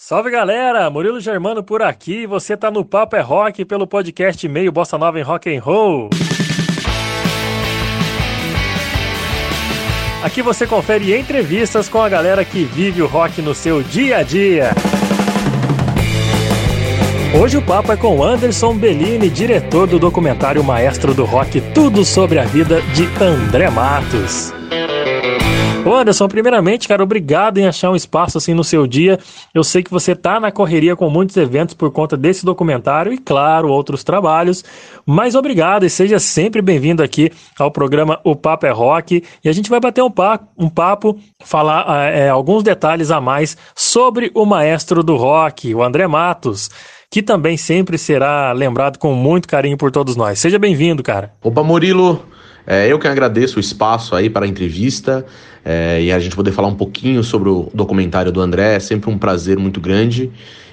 Salve galera, Murilo Germano por aqui. Você tá no Papo é Rock pelo podcast Meio Bossa Nova em Rock and Roll. Aqui você confere entrevistas com a galera que vive o rock no seu dia a dia. Hoje o papo é com Anderson Bellini, diretor do documentário Maestro do Rock Tudo sobre a Vida de André Matos. Ô Anderson, primeiramente, cara, obrigado em achar um espaço assim no seu dia. Eu sei que você tá na correria com muitos eventos por conta desse documentário e, claro, outros trabalhos. Mas obrigado e seja sempre bem-vindo aqui ao programa O Papo é Rock. E a gente vai bater um papo, um papo falar é, alguns detalhes a mais sobre o maestro do rock, o André Matos que também sempre será lembrado com muito carinho por todos nós. Seja bem-vindo, cara. Opa, Murilo, é, eu que agradeço o espaço aí para a entrevista é, e a gente poder falar um pouquinho sobre o documentário do André. É sempre um prazer muito grande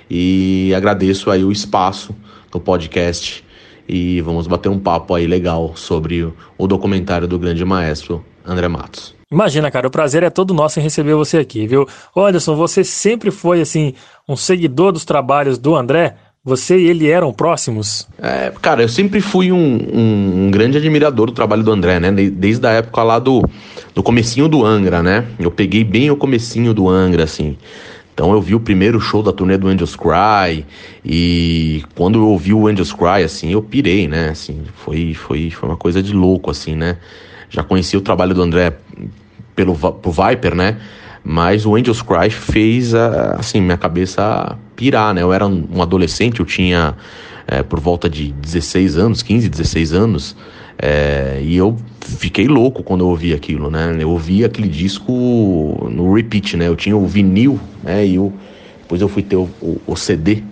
e agradeço aí o espaço do podcast e vamos bater um papo aí legal sobre o, documentário do grande maestro André Matos. Imagina, cara, o prazer é todo nosso em receber você aqui, viu? Anderson, você sempre foi, assim, um seguidor dos trabalhos do André? Você e ele eram próximos? É, cara, eu sempre fui um, um, um, grande admirador do trabalho do André, né? Desde a época lá do, do comecinho do Angra, né? Eu peguei bem o comecinho do Angra, assim. Então eu vi o primeiro show da turnê do Angels Cry e quando eu ouvi o Angels Cry, assim, eu pirei, né? Assim, foi, foi, foi uma coisa de louco, assim, né? Já conheci o trabalho do André pelo, pro Viper, né? Mas o Angels Cry fez, assim, minha cabeça pirar, né? Eu era um adolescente, eu tinha é, por volta de 16 anos, 15, 16 anos, é, e eu fiquei louco quando eu ouvi aquilo, né? Eu ouvi aquele disco no repeat, né? Eu tinha o vinil, né? E eu, depois eu fui ter o, o, o CD,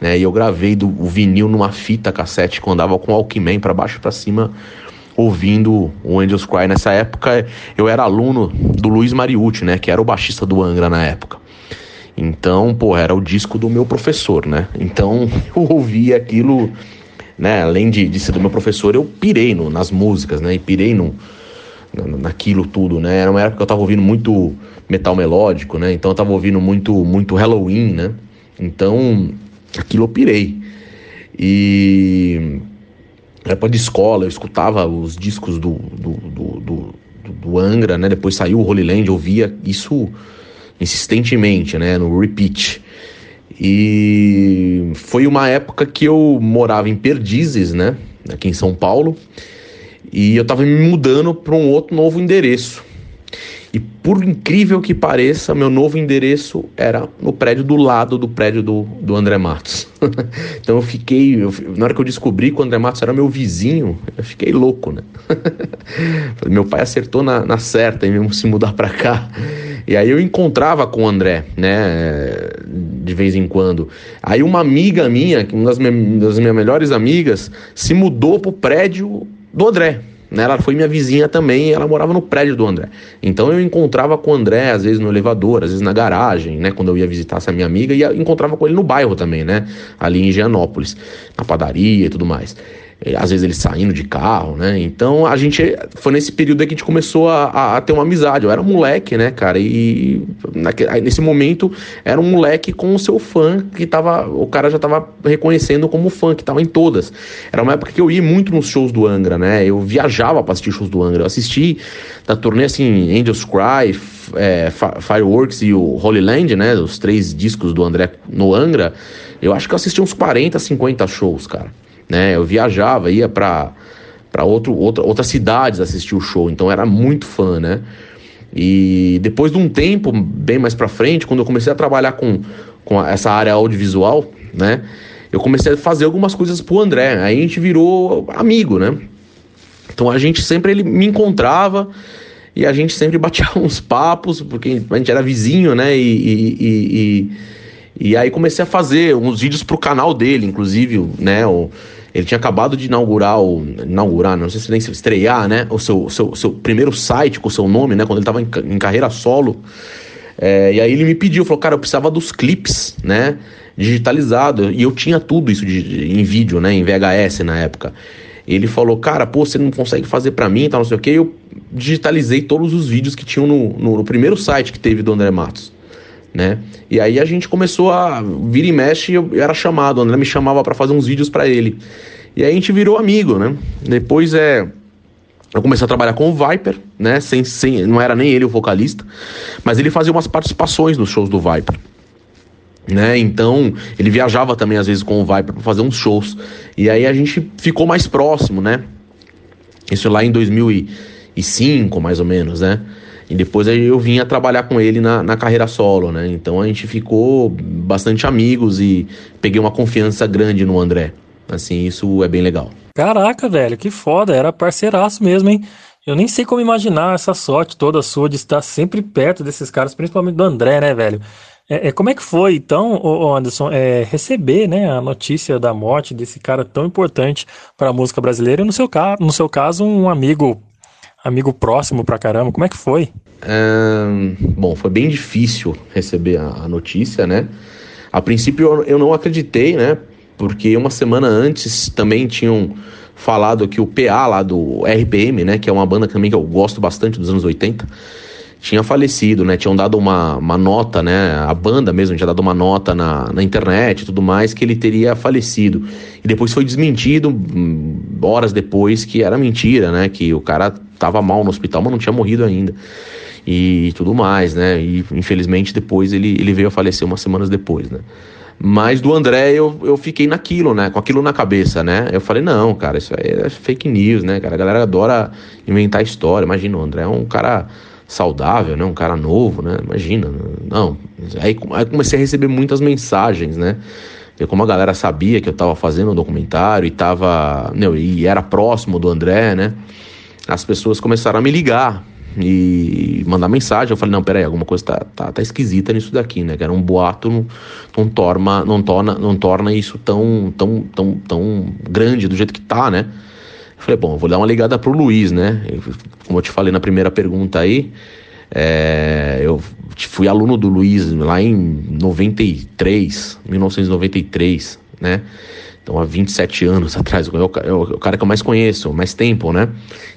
né? E eu gravei do, o vinil numa fita cassete que eu andava com o Walkman para baixo e para cima ouvindo o Angels Cry. Nessa época eu era aluno do Luiz Mariucci, né, que era o baixista do Angra na época. Então, pô, era o disco do meu professor, né? Então eu ouvia aquilo, né? Além de, de ser do meu professor, eu pirei no, nas músicas, né? E pirei no, naquilo tudo, né? Era uma época que eu tava ouvindo muito metal melódico, né? Então eu tava ouvindo muito, muito Halloween, né? Então aquilo eu pirei. E época de escola, eu escutava os discos do, do, do, do, do Angra, né? Depois saiu o Holy Land, eu via isso insistentemente, né? No repeat. E foi uma época que eu morava em Perdizes, né? Aqui em São Paulo. E eu tava me mudando para um outro novo endereço. E por incrível que pareça, meu novo endereço era no prédio do lado do prédio do, do André Matos. então eu fiquei, eu, na hora que eu descobri que o André Matos era meu vizinho, eu fiquei louco, né? meu pai acertou na, na certa em mesmo se mudar para cá. E aí eu encontrava com o André, né, de vez em quando. Aí uma amiga minha, uma das, minhas, das minhas melhores amigas, se mudou pro prédio do André. Né? Ela foi minha vizinha também, ela morava no prédio do André. Então eu encontrava com o André, às vezes no elevador, às vezes na garagem, né? Quando eu ia visitar essa minha amiga, e encontrava com ele no bairro também, né? Ali em Gianópolis, na padaria e tudo mais. É, às vezes ele saindo de carro, né? Então a gente foi nesse período que a gente começou a, a, a ter uma amizade. Eu era um moleque, né, cara? E nesse momento era um moleque com o seu fã que tava. O cara já tava reconhecendo como fã, que tava em todas. Era uma época que eu ia muito nos shows do Angra, né? Eu viajava pra assistir shows do Angra. Eu assisti da turnê assim, Angels Cry, é, Fireworks e o Holy Land, né? Os três discos do André no Angra. Eu acho que eu assisti uns 40, 50 shows, cara né? Eu viajava, ia para para outro, outra, outras cidades assistir o show, então era muito fã, né? E depois de um tempo, bem mais para frente, quando eu comecei a trabalhar com, com essa área audiovisual, né? Eu comecei a fazer algumas coisas pro André, aí a gente virou amigo, né? Então a gente sempre ele me encontrava e a gente sempre batia uns papos, porque a gente era vizinho, né? E, e, e, e, e aí comecei a fazer uns vídeos pro canal dele, inclusive, né? O, ele tinha acabado de inaugurar, o, inaugurar, não sei se nem se estrear, né? O seu, seu, seu primeiro site com o seu nome, né? Quando ele estava em, em, carreira solo. É, e aí ele me pediu, falou, cara, eu precisava dos clipes, né? Digitalizado. E eu tinha tudo isso de, de, em vídeo, né? Em VHS na época. Ele falou, cara, pô, você não consegue fazer para mim, tal, não sei o que. Eu digitalizei todos os vídeos que tinham no, no, no primeiro site que teve do André Matos né? E aí a gente começou a vir e mexe, eu era chamado, o André me chamava para fazer uns vídeos para ele. E aí a gente virou amigo, né? Depois é eu comecei a trabalhar com o Viper, né? Sem, sem, não era nem ele o vocalista, mas ele fazia umas participações nos shows do Viper. Né? Então, ele viajava também às vezes com o Viper para fazer uns shows. E aí a gente ficou mais próximo, né? Isso lá em 2005, mais ou menos, né? E depois eu vinha trabalhar com ele na, na carreira solo, né? Então a gente ficou bastante amigos e peguei uma confiança grande no André. Assim, isso é bem legal. Caraca, velho, que foda, era parceiraço mesmo, hein? Eu nem sei como imaginar essa sorte toda sua de estar sempre perto desses caras, principalmente do André, né, velho? É, é como é que foi, então, Anderson, é, receber né, a notícia da morte desse cara tão importante para a música brasileira e, no seu, no seu caso, um amigo amigo próximo pra caramba. Como é que foi? É, bom, foi bem difícil receber a, a notícia, né? A princípio eu, eu, não acreditei, né? Porque uma semana antes também tinham falado que o PA lá do RPM, né? Que é uma banda também que eu gosto bastante dos anos 80 tinha falecido, né? Tinham dado uma, uma nota, né? A banda mesmo tinha dado uma nota na, na internet e tudo mais que ele teria falecido. E depois foi desmentido, hum, horas depois, que era mentira, né? Que o cara tava mal no hospital, mas não tinha morrido ainda. E tudo mais, né? E infelizmente depois ele, ele veio a falecer umas semanas depois, né? Mas do André eu, eu fiquei naquilo, né? Com aquilo na cabeça, né? Eu falei, não, cara, isso aí é fake news, né, cara? A galera adora inventar história. Imagina, o André é um cara saudável, né? Um cara novo, né? Imagina, não. Aí, aí comecei a receber muitas mensagens, né? Como a galera sabia que eu tava fazendo um documentário e tava, não, e era próximo do André, né? As pessoas começaram a me ligar e mandar mensagem. Eu falei, não, peraí, alguma coisa tá, tá, tá esquisita nisso daqui, né? Que era um boato, não, não, torna, não, torna, não torna isso tão, tão, tão, tão grande do jeito que tá, né? Falei, bom, vou dar uma ligada pro Luiz, né? Como eu te falei na primeira pergunta aí, é, eu fui aluno do Luiz lá em 93, 1993, né? Então, há 27 anos atrás, o, o cara que eu mais conheço, mais tempo, né?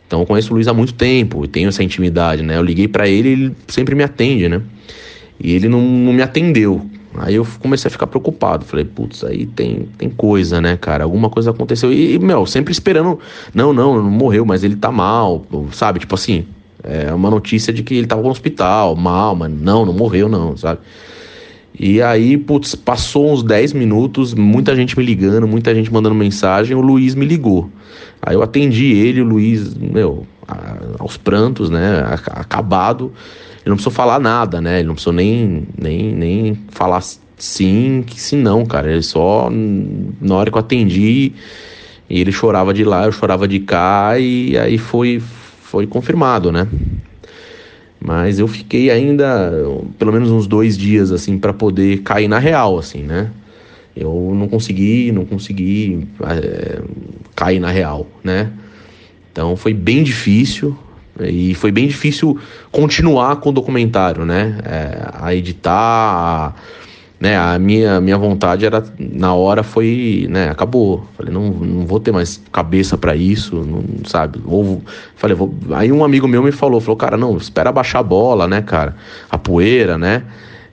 Então, eu conheço o Luiz há muito tempo e tenho essa intimidade, né? Eu liguei para ele ele sempre me atende, né? E ele não, não me atendeu. Aí eu comecei a ficar preocupado. Falei, putz, aí tem, tem coisa, né, cara? Alguma coisa aconteceu. E, meu, sempre esperando. Não, não, não morreu, mas ele tá mal, sabe? Tipo assim, é uma notícia de que ele tava no hospital, mal, mas não, não morreu, não, sabe? E aí, putz, passou uns 10 minutos, muita gente me ligando, muita gente mandando mensagem, o Luiz me ligou. Aí eu atendi ele, o Luiz, meu, aos prantos, né, acabado. Ele não precisou falar nada, né? Ele não precisou nem, nem, nem falar sim, que sim não, cara. Ele só, na hora que eu atendi, ele chorava de lá, eu chorava de cá, e aí foi, foi confirmado, né? Mas eu fiquei ainda pelo menos uns dois dias assim para poder cair na real, assim, né? Eu não consegui, não consegui é, cair na real, né? Então foi bem difícil. E foi bem difícil continuar com o documentário, né? É, a editar, a, né? A minha, minha vontade era, na hora foi, né? Acabou. Falei, não, não vou ter mais cabeça para isso, não, sabe? Ou, falei, vou... Aí um amigo meu me falou, falou, cara, não, espera baixar a bola, né, cara? A poeira, né?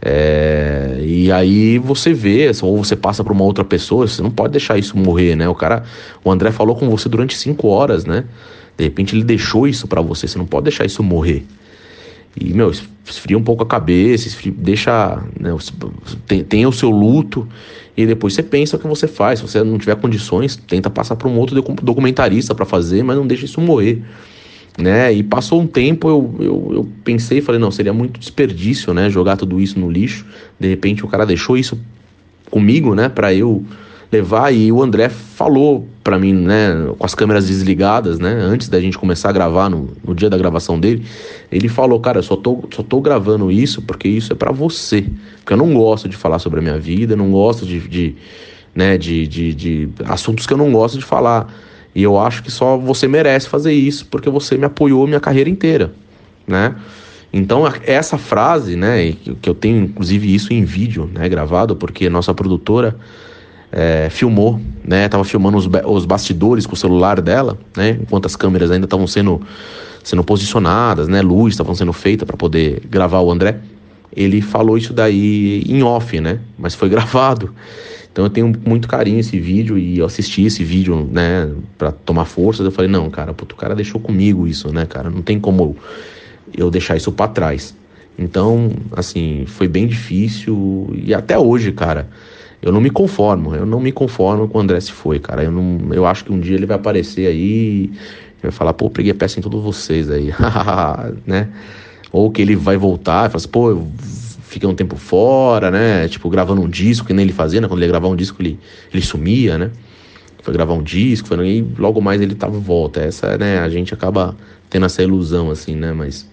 É, e aí você vê, ou você passa para uma outra pessoa, você não pode deixar isso morrer, né? O cara, o André falou com você durante cinco horas, né? De repente ele deixou isso para você, você não pode deixar isso morrer. E, meu, esfria um pouco a cabeça, esfria, deixa. Né, tem o seu luto e depois você pensa o que você faz. Se você não tiver condições, tenta passar para um outro documentarista para fazer, mas não deixa isso morrer. Né? E passou um tempo, eu, eu, eu pensei, falei, não, seria muito desperdício, né? Jogar tudo isso no lixo. De repente o cara deixou isso comigo, né? Para eu levar. E o André falou para mim, né, com as câmeras desligadas, né, antes da gente começar a gravar, no, no dia da gravação dele, ele falou, cara, eu só tô, só tô gravando isso porque isso é para você. Porque eu não gosto de falar sobre a minha vida, não gosto de, de né, de, de, de assuntos que eu não gosto de falar. E eu acho que só você merece fazer isso porque você me apoiou minha carreira inteira, né? Então, essa frase, né, que eu tenho inclusive isso em vídeo, né, gravado, porque nossa produtora é, filmou, né? Tava filmando os, os bastidores com o celular dela, né? Enquanto as câmeras ainda estavam sendo, sendo posicionadas, né? Luz estavam sendo feita para poder gravar o André. ele falou isso daí em off, né? Mas foi gravado. Então eu tenho muito carinho esse vídeo e eu assisti esse vídeo, né, para tomar forças. Eu falei, não, cara, puto, o cara deixou comigo isso, né, cara? Não tem como eu deixar isso para trás. Então, assim, foi bem difícil e até hoje, cara, eu não me conformo. Eu não me conformo com o André se foi, cara. Eu, não, eu acho que um dia ele vai aparecer aí e vai falar, pô, preguei peça em todos vocês aí, né? Ou que ele vai voltar e falar assim, pô, eu fiquei um tempo fora, né? Tipo, gravando um disco, que nem ele fazia, né? Quando ele ia gravar um disco, ele, ele sumia, né? Foi gravar um disco, foi, e logo mais ele tava de volta. Essa, né? A gente acaba tendo essa ilusão, assim, né? Mas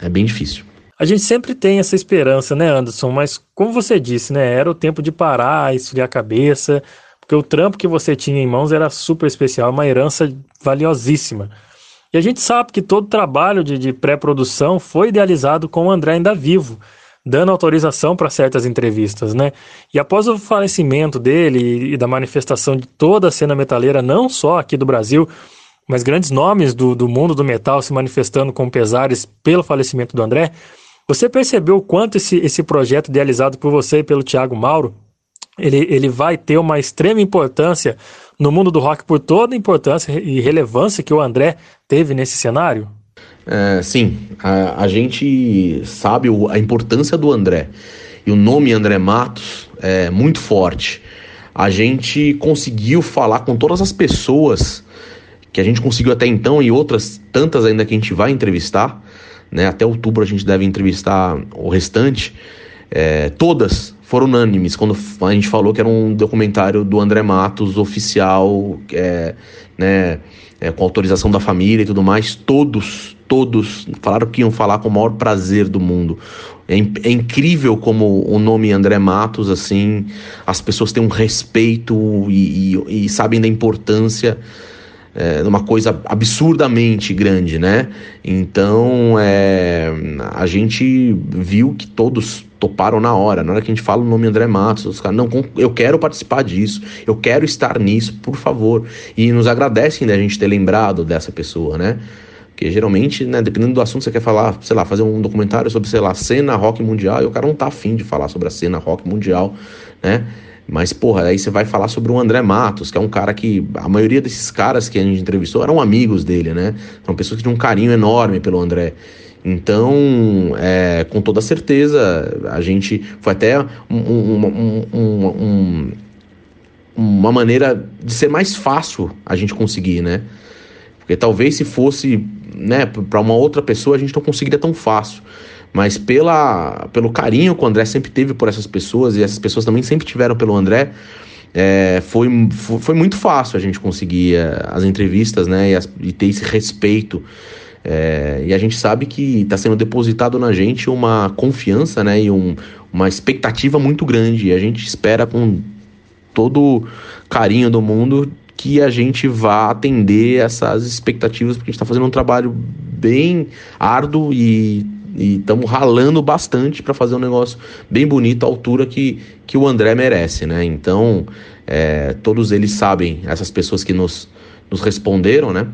é bem difícil. A gente sempre tem essa esperança, né, Anderson? Mas como você disse, né? Era o tempo de parar, esfriar a cabeça, porque o trampo que você tinha em mãos era super especial, uma herança valiosíssima. E a gente sabe que todo trabalho de, de pré-produção foi idealizado com o André ainda vivo, dando autorização para certas entrevistas, né? E após o falecimento dele e da manifestação de toda a cena metaleira, não só aqui do Brasil, mas grandes nomes do, do mundo do metal se manifestando com pesares pelo falecimento do André, você percebeu o quanto esse, esse projeto idealizado por você e pelo Tiago Mauro, ele, ele vai ter uma extrema importância no mundo do rock por toda a importância e relevância que o André teve nesse cenário? É, sim, a, a, gente sabe o, a importância do André e o nome André Matos é muito forte. A gente conseguiu falar com todas as pessoas que a gente conseguiu até então e outras tantas ainda que a gente vai entrevistar, né? Até outubro a gente deve entrevistar o restante. É, todas foram unânimes quando a gente falou que era um documentário do André Matos oficial, é, né, é, com autorização da família e tudo mais. Todos, todos falaram que iam falar com o maior prazer do mundo. É, é, incrível como o nome André Matos, assim, as pessoas têm um respeito e, e, e sabem da importância é, numa coisa absurdamente grande, né? Então é, a gente viu que todos toparam na hora. Na hora que a gente fala o nome André Matos, os caras, não, eu quero participar disso, eu quero estar nisso, por favor. E nos agradecem da gente ter lembrado dessa pessoa, né? Porque geralmente, né, dependendo do assunto, você quer falar, sei lá, fazer um documentário sobre, sei lá, cena rock mundial, e o cara não tá afim de falar sobre a cena rock mundial, né? Mas, porra, aí você vai falar sobre o André Matos, que é um cara que. A maioria desses caras que a gente entrevistou eram amigos dele, né? São pessoas que tinham um carinho enorme pelo André. Então, é, com toda certeza, a gente. Foi até um, um, um, uma maneira de ser mais fácil a gente conseguir, né? Porque talvez se fosse né, para uma outra pessoa, a gente não conseguiria tão fácil mas pela, pelo carinho que o André sempre teve por essas pessoas, e essas pessoas também sempre tiveram pelo André, é, foi, foi muito fácil a gente conseguir é, as entrevistas, né, e, as, e ter esse respeito. É, e a gente sabe que está sendo depositado na gente uma confiança, né, e um, uma expectativa muito grande. E a gente espera com todo carinho do mundo que a gente vá atender essas expectativas, porque a gente está fazendo um trabalho bem árduo e e estamos ralando bastante para fazer um negócio bem bonito à altura que, que o André merece, né? Então, é, todos eles sabem, essas pessoas que nos, nos responderam, né?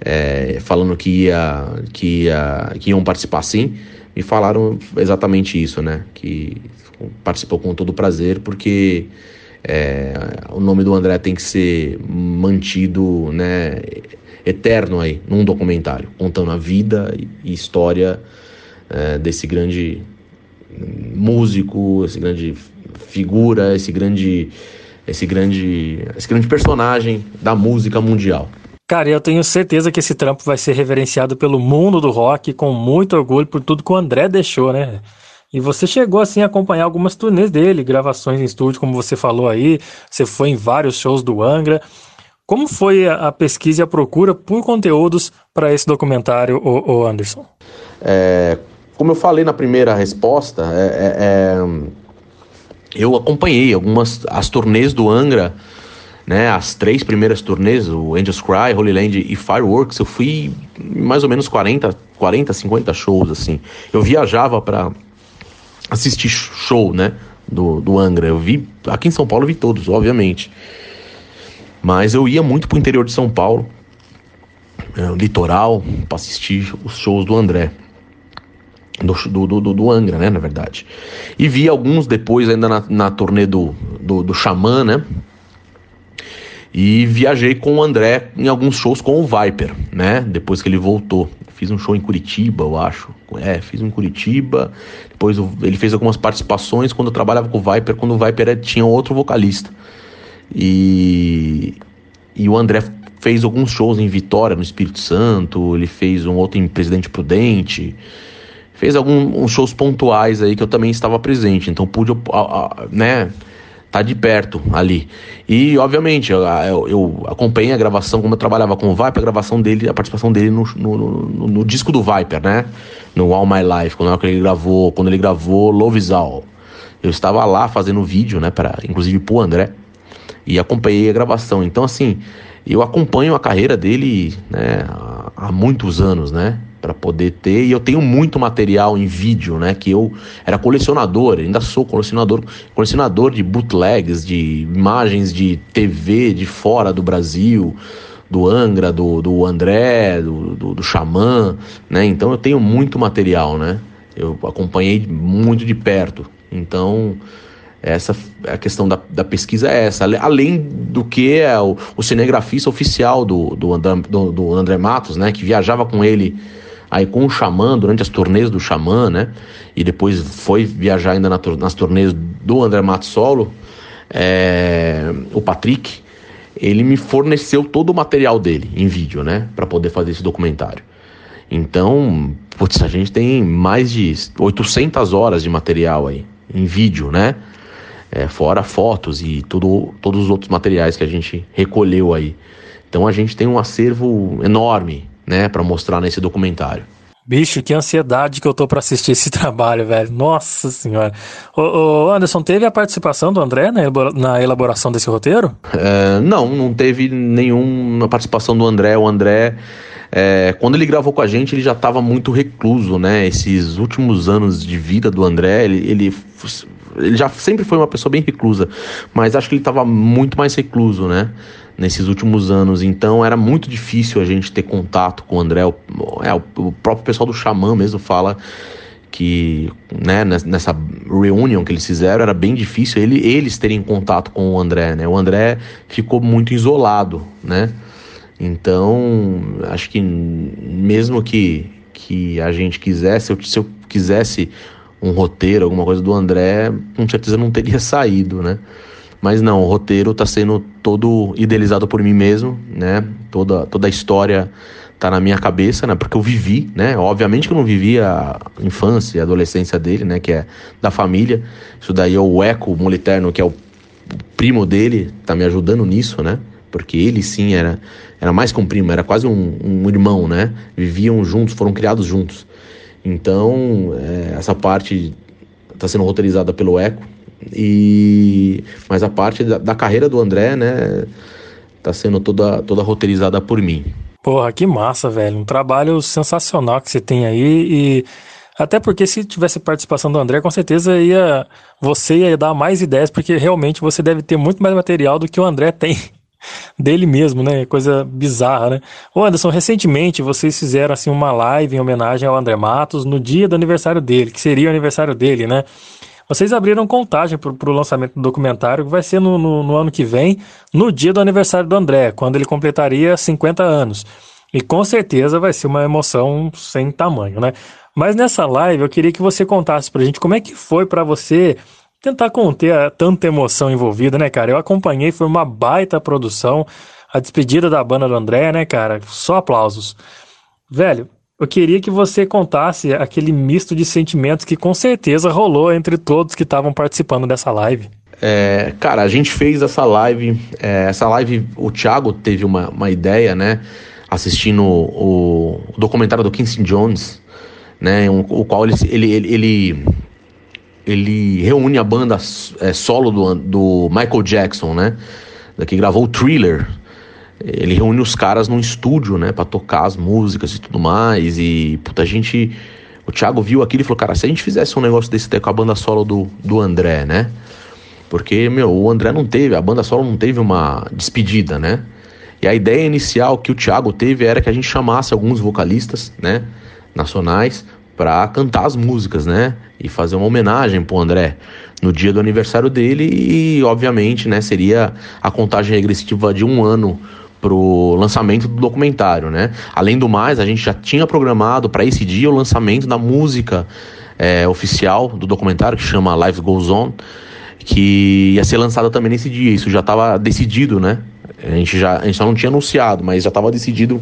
É, falando que, ia, que, ia, que iam participar sim, me falaram exatamente isso, né? Que participou com todo prazer, porque é, o nome do André tem que ser mantido, né? Eterno aí, num documentário, contando a vida e história é, desse grande músico, esse grande figura, esse grande, esse grande, esse grande personagem da música mundial. Cara, eu tenho certeza que esse trampo vai ser reverenciado pelo mundo do rock com muito orgulho por tudo que o André deixou, né? E você chegou assim a acompanhar algumas turnês dele, gravações em estúdio, como você falou aí. Você foi em vários shows do Angra. Como foi a, pesquisa e a procura por conteúdos para esse documentário, o, Anderson? É, como eu falei na primeira resposta, é, é, é, eu acompanhei algumas as turnês do Angra, né? As três primeiras turnês, o Angels Cry, Holy Land e Fireworks, eu fui mais ou menos 40, 40, 50 shows assim. Eu viajava para assistir show, né? Do, do Angra. Eu vi aqui em São Paulo, eu vi todos, obviamente. Mas eu ia muito pro interior de São Paulo, é, litoral, para assistir os shows do André. Do, do, do, do, Angra, né, na verdade. E vi alguns depois ainda na, na turnê do, do, do Xamã, né? E viajei com o André em alguns shows com o Viper, né? Depois que ele voltou. Fiz um show em Curitiba, eu acho. É, fiz um em Curitiba. Depois ele fez algumas participações quando eu trabalhava com o Viper, quando o Viper tinha outro vocalista. E, e o André fez alguns shows em Vitória, no Espírito Santo. Ele fez um outro em Presidente Prudente fez alguns shows pontuais aí que eu também estava presente, então pude, né, tá de perto ali. E, obviamente, eu, eu, acompanhei a gravação, como eu trabalhava com o Viper, a gravação dele, a participação dele no, no, no, no disco do Viper, né? No All My Life, quando ele gravou, quando ele gravou Love Is All. Eu estava lá fazendo vídeo, né, para inclusive pro André, e acompanhei a gravação. Então, assim, eu acompanho a carreira dele, né, há muitos anos, né? Para poder ter. E eu tenho muito material em vídeo, né? Que eu era colecionador, ainda sou colecionador, colecionador de bootlegs, de imagens de TV de fora do Brasil, do Angra, do, do André, do, do, do Xamã, né? Então eu tenho muito material, né? Eu acompanhei muito de perto. Então essa a questão da, da pesquisa é essa, além do que é o, o cinegrafista oficial do, do, André, do, do André Matos, né, que viajava com ele aí com o Xamã, durante as turnês do Xamã, né? E depois foi viajar ainda na, nas turnês do André Matos Solo, é, o Patrick, ele me forneceu todo o material dele em vídeo, né? Para poder fazer esse documentário. Então, putz, a gente tem mais de 800 horas de material aí, em vídeo, né? É, fora fotos e tudo, todos os outros materiais que a gente recolheu aí. Então a gente tem um acervo enorme né, para mostrar nesse documentário. Bicho, que ansiedade que eu tô para assistir esse trabalho, velho. Nossa senhora. Ô, Anderson, teve a participação do André na elaboração desse roteiro? É, não, não teve nenhuma participação do André. O André, é, quando ele gravou com a gente, ele já estava muito recluso, né? Esses últimos anos de vida do André, ele, ele, ele já sempre foi uma pessoa bem reclusa, mas acho que ele estava muito mais recluso, né? nesses últimos anos. Então era muito difícil a gente ter contato com o André. O, é, o próprio pessoal do Xamã mesmo fala que né, nessa reunião que eles fizeram era bem difícil ele, eles terem contato com o André, né? O André ficou muito isolado, né? Então, acho que mesmo que, que a gente quisesse, eu, se eu quisesse um roteiro, alguma coisa do André, com certeza não teria saído, né? Mas não, o roteiro está sendo todo idealizado por mim mesmo, né? Toda, toda a história tá na minha cabeça, né? Porque eu vivi, né? Obviamente que eu não vivi a infância e adolescência dele, né? Que é da família. Isso daí é o Eco Moliterno, que é o primo dele, tá me ajudando nisso, né? Porque ele sim era, era mais que um primo, era quase um, um irmão, né? Viviam juntos, foram criados juntos. Então, é, essa parte está sendo roteirizada pelo Eco, e mas a parte da, da carreira do André, né, tá sendo toda toda roteirizada por mim. Porra, que massa, velho. Um trabalho sensacional que você tem aí e até porque se tivesse participação do André, com certeza ia você ia dar mais ideias, porque realmente você deve ter muito mais material do que o André tem dele mesmo, né? Coisa bizarra, né? Ô Anderson, recentemente vocês fizeram assim uma live em homenagem ao André Matos no dia do aniversário dele, que seria o aniversário dele, né? Vocês abriram contagem para o lançamento do documentário, que vai ser no, no, no, ano que vem, no dia do aniversário do André, quando ele completaria 50 anos. E com certeza vai ser uma emoção sem tamanho, né? Mas nessa live eu queria que você contasse pra gente como é que foi para você tentar conter a tanta emoção envolvida, né, cara? Eu acompanhei, foi uma baita produção, a despedida da banda do André, né, cara? Só aplausos. Velho, eu queria que você contasse aquele misto de sentimentos que com certeza rolou entre todos que estavam participando dessa live. É, cara, a gente fez essa live. É, essa live, o Thiago teve uma, uma ideia, né? Assistindo o, o documentário do Quincy Jones, né? Um, o qual ele, ele, ele, ele, ele reúne a banda é, solo do, do Michael Jackson, né? Que gravou o Thriller, ele reúne os caras num estúdio, né, para tocar as músicas e tudo mais. E, puta, a gente. O Thiago viu aquilo e falou, cara, se a gente fizesse um negócio desse com a banda solo do, do André, né? Porque, meu, o André não teve, a banda solo não teve uma despedida, né? E a ideia inicial que o Thiago teve era que a gente chamasse alguns vocalistas, né, nacionais, para cantar as músicas, né? E fazer uma homenagem pro André no dia do aniversário dele e, obviamente, né, seria a contagem regressiva de um ano pro lançamento do documentário, né? Além do mais, a gente já tinha programado para esse dia o lançamento da música é, oficial do documentário que chama Life Goes On, que ia ser lançada também nesse dia. Isso já estava decidido, né? A gente já a gente só não tinha anunciado, mas já estava decidido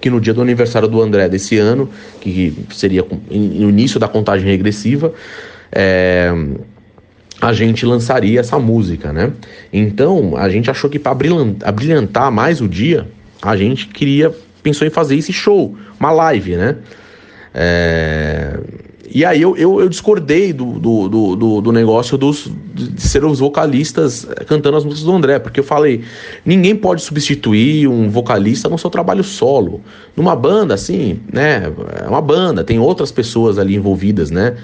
que no dia do aniversário do André desse ano, que seria no início da contagem regressiva, é, a gente lançaria essa música, né? Então a gente achou que para brilhantar mais o dia, a gente queria pensou em fazer esse show, uma live, né? É, e aí eu, eu, eu discordei do, do, do, do, negócio dos, de ser os vocalistas cantando as músicas do André, porque eu falei, ninguém pode substituir um vocalista no seu trabalho solo. Numa banda, assim, né? É uma banda, tem outras pessoas ali envolvidas, né?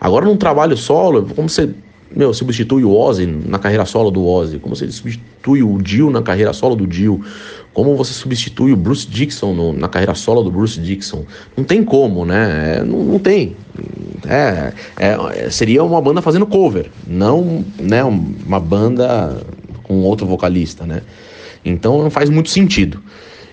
Agora num trabalho solo, como você meu, substitui o Ozzy na carreira solo do Ozzy, como você substitui o Dio na carreira solo do Dio, como você substitui o Bruce Dixon no, na carreira solo do Bruce Dixon. Não tem como, né? É, não, não, tem. É, é, seria uma banda fazendo cover, não né, uma banda com outro vocalista, né? Então não faz muito sentido.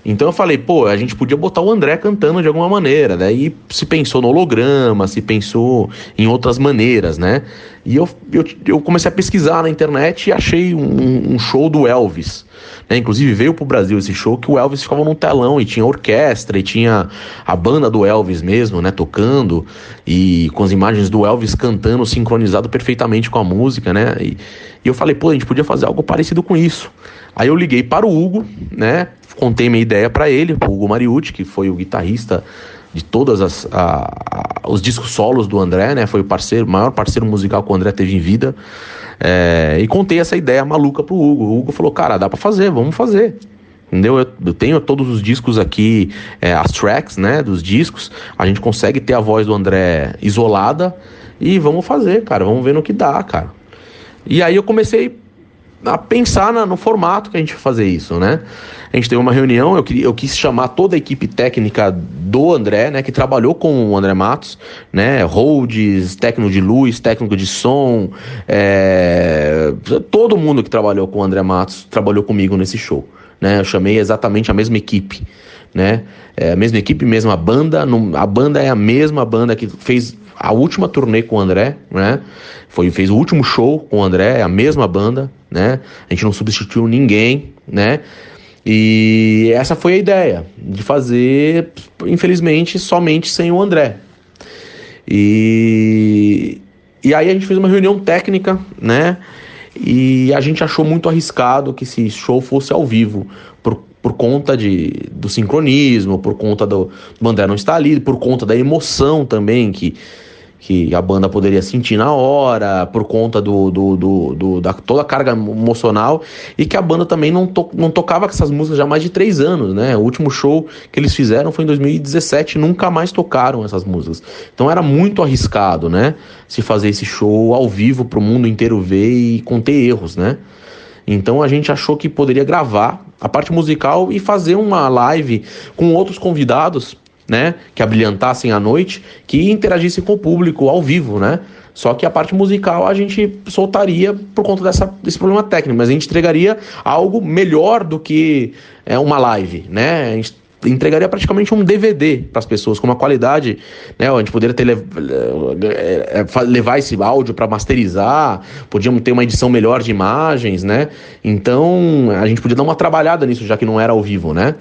Então eu falei, pô, a gente podia botar o André cantando de alguma maneira. Daí se pensou no holograma, se pensou em outras maneiras, né? E eu, eu, eu comecei a pesquisar na internet e achei um, um show do Elvis. Né? Inclusive veio pro Brasil esse show que o Elvis ficava num telão e tinha orquestra e tinha a banda do Elvis mesmo, né? Tocando e com as imagens do Elvis cantando sincronizado perfeitamente com a música, né? E, e eu falei, pô, a gente podia fazer algo parecido com isso. Aí eu liguei para o Hugo, né? Contei minha ideia para ele, o Hugo Mariucci, que foi o guitarrista de todas as a, a, os discos solos do André, né? Foi o parceiro, maior parceiro musical que o André teve em vida. É, e contei essa ideia maluca pro Hugo. O Hugo falou, cara, dá para fazer, vamos fazer. Entendeu? Eu, eu, tenho todos os discos aqui, é, as tracks, né, dos discos. A gente consegue ter a voz do André isolada e vamos fazer, cara. Vamos ver no que dá, cara. E aí eu comecei a pensar na, no formato que a gente vai fazer isso, né? A gente teve uma reunião, eu, eu quis chamar toda a equipe técnica do André, né? Que trabalhou com o André Matos, né? Holds, técnico de luz, técnico de som, é... todo mundo que trabalhou com o André Matos trabalhou comigo nesse show, né? Eu chamei exatamente a mesma equipe, né? É a mesma equipe, mesma banda, a banda é a mesma banda que fez a última turnê com o André, né? Foi, fez o último show com o André, é a mesma banda, né? A gente não substituiu ninguém, né? E essa foi a ideia, de fazer, infelizmente, somente sem o André. E, e aí a gente fez uma reunião técnica, né? E a gente achou muito arriscado que esse show fosse ao vivo, por, conta de, do sincronismo, por conta do, André não estar ali, por conta da emoção também que que a banda poderia sentir na hora, por conta do, do, do, do, da toda a carga emocional, e que a banda também não, to, não tocava essas músicas já há mais de três anos, né? O último show que eles fizeram foi em 2017, nunca mais tocaram essas músicas. Então era muito arriscado, né? Se fazer esse show ao vivo para o mundo inteiro ver e conter erros, né? Então a gente achou que poderia gravar a parte musical e fazer uma live com outros convidados né, que abrilhantassem a noite, que interagissem com o público ao vivo, né? Só que a parte musical a gente soltaria por conta dessa, desse problema técnico, mas a gente entregaria algo melhor do que é, uma live, né? A gente entregaria praticamente um DVD para as pessoas, com uma qualidade, né? A gente poderia ter, é, é, levar esse áudio para masterizar, podíamos ter uma edição melhor de imagens, né? Então a gente podia dar uma trabalhada nisso, já que não era ao vivo, né?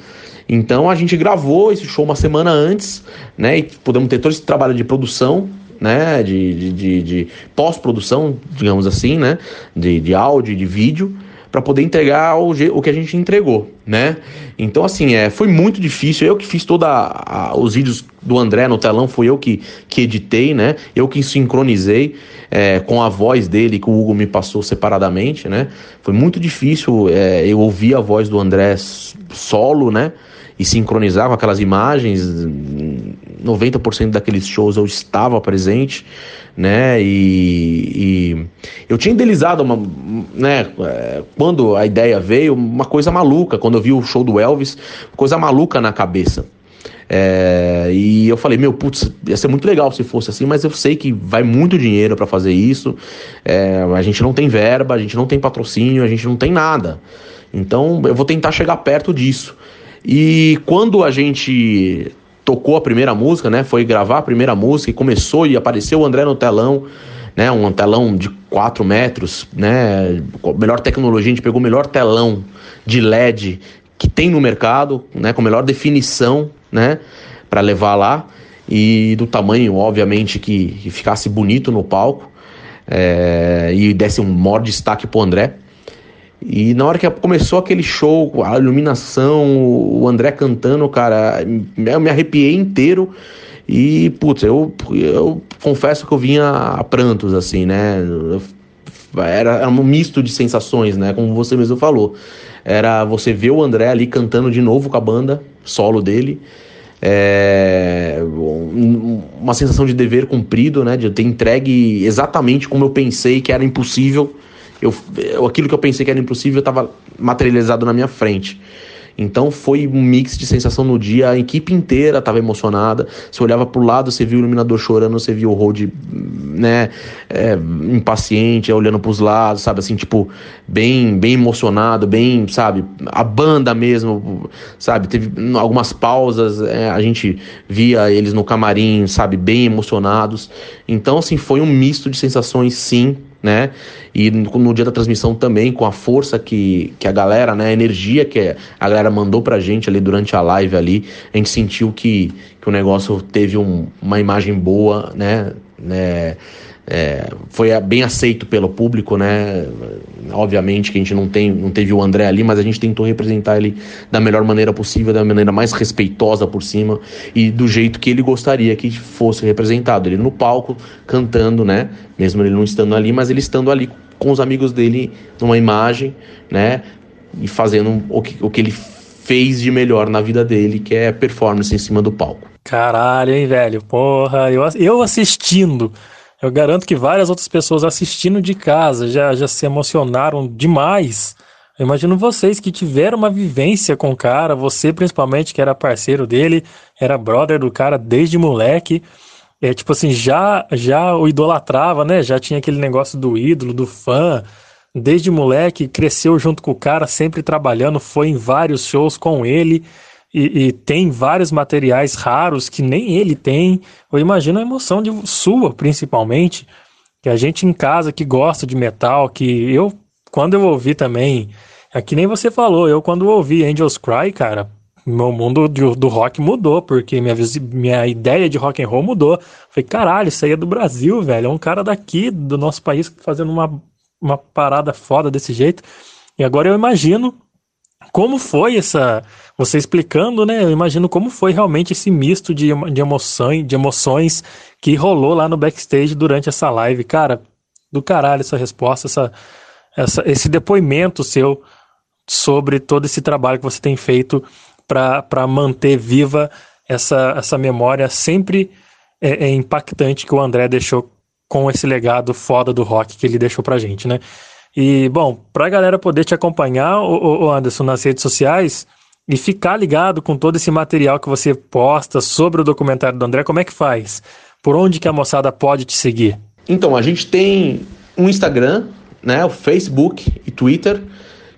Então a gente gravou esse show uma semana antes, né? E pudemos ter todo esse trabalho de produção, né? De, de, de, de pós-produção, digamos assim, né? De, de áudio, de vídeo, para poder entregar o, o que a gente entregou, né? Então, assim, é, foi muito difícil. Eu que fiz todos os vídeos do André no telão, fui eu que, que editei, né? Eu que sincronizei é, com a voz dele que o Hugo me passou separadamente, né? Foi muito difícil é, eu ouvir a voz do André solo, né? e sincronizar com aquelas imagens. 90% daqueles shows eu estava presente, né? E, e, eu tinha idealizado uma, né? É, quando a ideia veio, uma coisa maluca. Quando eu vi o show do Elvis, coisa maluca na cabeça. É, e eu falei, meu, putz, ia ser muito legal se fosse assim, mas eu sei que vai muito dinheiro para fazer isso. É, a gente não tem verba, a gente não tem patrocínio, a gente não tem nada. Então eu vou tentar chegar perto disso. E quando a gente tocou a primeira música, né? Foi gravar a primeira música e começou e apareceu o André no telão, né? Um telão de 4 metros, né? Melhor tecnologia, a gente pegou o melhor telão de LED que tem no mercado, né? Com melhor definição né? Para levar lá e do tamanho, obviamente, que, que ficasse bonito no palco é, e desse um maior destaque pro André. E na hora que começou aquele show, a iluminação, o André cantando, cara, eu me arrepiei inteiro. E, putz, eu, eu confesso que eu vinha a prantos, assim, né? Era, era um misto de sensações, né? Como você mesmo falou. Era você ver o André ali cantando de novo com a banda, solo dele é, uma sensação de dever cumprido, né? De ter entregue exatamente como eu pensei que era impossível. Eu, aquilo que eu pensei que era impossível estava materializado na minha frente. Então foi um mix de sensação no dia, a equipe inteira estava emocionada. Você olhava para o lado, você viu o iluminador chorando, você viu o Road, né, é, impaciente, olhando para os lados, sabe, assim, tipo, bem, bem emocionado, bem, sabe, a banda mesmo, sabe, teve algumas pausas, é, a gente via eles no camarim, sabe, bem emocionados. Então, assim, foi um misto de sensações, sim, né? E no, dia da transmissão também, com a força que, que a galera, né? A energia que a galera mandou pra gente ali durante a live ali, a gente sentiu que, que o negócio teve um, uma imagem boa, né? né? É, foi bem aceito pelo público, né? Obviamente que a gente não, tem, não teve o André ali, mas a gente tentou representar ele da melhor maneira possível, da maneira mais respeitosa por cima e do jeito que ele gostaria que fosse representado. Ele no palco, cantando, né? Mesmo ele não estando ali, mas ele estando ali com os amigos dele numa imagem, né? E fazendo o que, o que ele fez de melhor na vida dele, que é performance em cima do palco. Caralho, hein, velho? Porra, eu, eu assistindo eu garanto que várias outras pessoas assistindo de casa já, já se emocionaram demais. Eu imagino vocês que tiveram uma vivência com o cara, você principalmente que era parceiro dele, era brother do cara desde moleque. É tipo assim, já já o idolatrava, né? Já tinha aquele negócio do ídolo, do fã. Desde moleque, cresceu junto com o cara, sempre trabalhando, foi em vários shows com ele e, e, tem vários materiais raros que nem ele tem. Eu imagino a emoção de sua, principalmente, que a gente em casa que gosta de metal, que eu, quando eu ouvi também, é que nem você falou, eu quando ouvi Angels Cry, cara, meu mundo do, do rock mudou, porque minha, minha ideia de rock and roll mudou. Falei, caralho, isso aí é do Brasil, velho. É um cara daqui, do nosso país, fazendo uma, uma parada foda desse jeito. E agora eu imagino como foi essa. Você explicando, né? Eu imagino como foi realmente esse misto de, de, emoção, de emoções que rolou lá no backstage durante essa live. Cara, do caralho essa resposta, essa, essa, esse depoimento seu sobre todo esse trabalho que você tem feito para manter viva essa, essa memória sempre é, é impactante que o André deixou com esse legado foda do rock que ele deixou pra gente, né? E, bom, para a galera poder te acompanhar, o, Anderson, nas redes sociais e ficar ligado com todo esse material que você posta sobre o documentário do André, como é que faz? Por onde que a moçada pode te seguir? Então, a gente tem um Instagram, né, o Facebook e Twitter,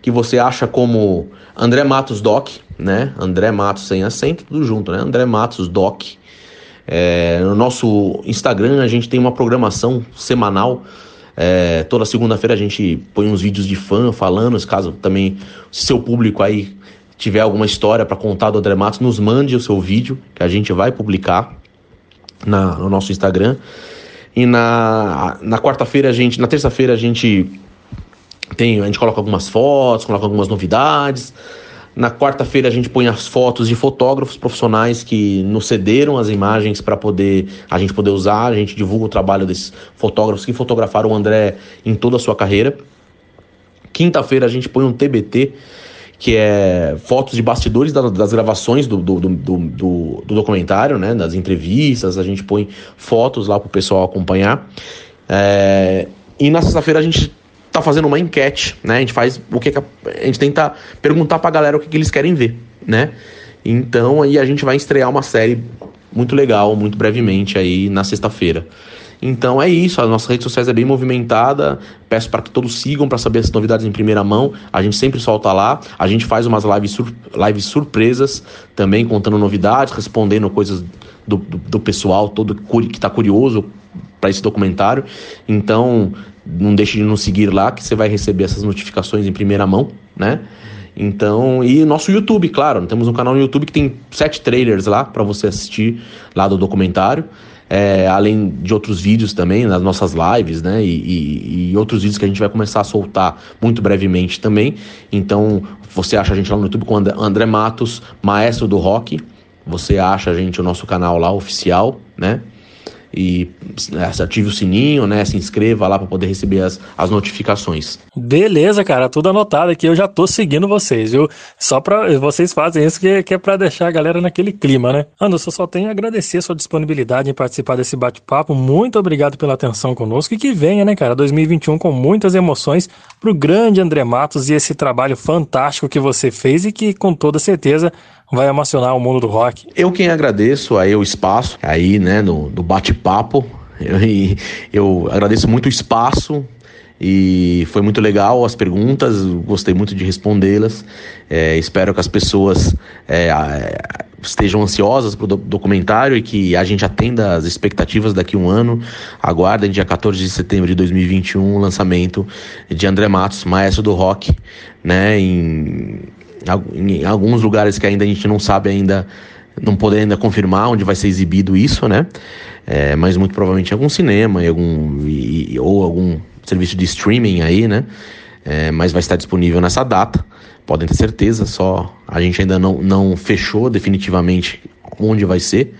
que você acha como André Matos Doc, né? André Matos sem acento, tudo junto, né? André Matos Doc. É, no nosso Instagram a gente tem uma programação semanal é, toda segunda-feira a gente põe uns vídeos de fã falando, caso também se seu público aí tiver alguma história para contar do André Matos, nos mande o seu vídeo que a gente vai publicar na, no nosso Instagram. E na, na quarta-feira a gente, na terça-feira a gente tem, a gente coloca algumas fotos, coloca algumas novidades. Na quarta-feira a gente põe as fotos de fotógrafos profissionais que nos cederam as imagens para poder a gente poder usar. A gente divulga o trabalho desses fotógrafos que fotografaram o André em toda a sua carreira. Quinta-feira a gente põe um TBT, que é fotos de bastidores das gravações do, do, do, do, do documentário, né? Das entrevistas, a gente põe fotos lá para o pessoal acompanhar. É... E na sexta-feira a gente tá fazendo uma enquete, né? A gente faz o que, a, gente tenta perguntar pra galera o que, que eles querem ver, né? Então aí a gente vai estrear uma série muito legal, muito brevemente aí na sexta-feira. Então é isso, a nossa rede sociais é bem movimentada. Peço para que todos sigam para saber as novidades em primeira mão. A gente sempre solta lá. A gente faz umas lives, sur lives surpresas também, contando novidades, respondendo coisas do, do, do pessoal todo que está curioso para esse documentário. Então não deixe de nos seguir lá que você vai receber essas notificações em primeira mão, né? Então, e nosso YouTube, claro, temos um canal no YouTube que tem sete trailers lá para você assistir lá do documentário é, além de outros vídeos também, nas nossas lives, né? E, e, e, outros vídeos que a gente vai começar a soltar muito brevemente também. Então, você acha a gente lá no YouTube com André Matos, maestro do rock. Você acha a gente o nosso canal lá oficial, né? E é, ative o sininho, né? Se inscreva lá para poder receber as, as notificações. Beleza, cara, tudo anotado aqui. Eu já tô seguindo vocês, viu? Só para vocês fazem isso que, que é para deixar a galera naquele clima, né? Anderson, só tenho a agradecer a sua disponibilidade em participar desse bate-papo. Muito obrigado pela atenção conosco e que venha, né, cara, 2021 com muitas emoções pro grande André Matos e esse trabalho fantástico que você fez e que com toda certeza vai emocionar o mundo do rock. Eu quem agradeço aí o espaço aí, né, no, do bate-papo. Eu, eu agradeço muito o espaço e foi muito legal as perguntas, gostei muito de respondê-las. É, espero que as pessoas é, estejam ansiosas para o documentário e que a gente atenda as expectativas daqui a um ano. Aguardem dia 14 de setembro de 2021 o lançamento de André Matos, maestro do rock, né, em em alguns lugares que ainda a gente não sabe ainda, não poder ainda confirmar onde vai ser exibido isso, né? É, mas muito provavelmente em algum cinema em algum, e, ou algum serviço de streaming aí, né? É, mas vai estar disponível nessa data, podem ter certeza, só a gente ainda não, não fechou definitivamente onde vai ser,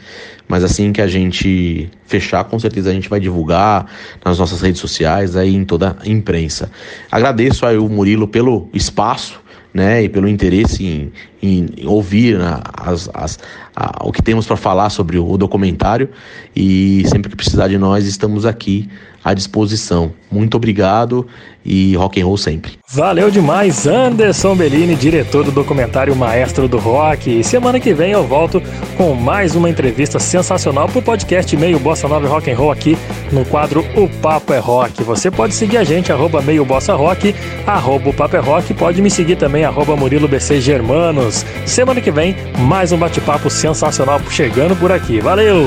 mas assim que a gente fechar, com certeza a gente vai divulgar nas nossas redes sociais, aí em toda a imprensa. Agradeço aí o Murilo pelo espaço, né, e pelo interesse em, em ouvir né, as, as, a, o que temos para falar sobre o documentário. E sempre que precisar de nós, estamos aqui à disposição. Muito obrigado e rock and roll sempre. Valeu demais, Anderson Bellini, diretor do documentário Maestro do Rock. E semana que vem eu volto com mais uma entrevista sensacional pro podcast Meio Bossa Nova Rock and Roll aqui no quadro O Papo é Rock. Você pode seguir a gente, arroba Meio Bossa Rock, arroba O Papo é Rock. Pode me seguir também, arroba Murilo BC Germanos. Semana que vem, mais um bate-papo sensacional chegando por aqui. Valeu!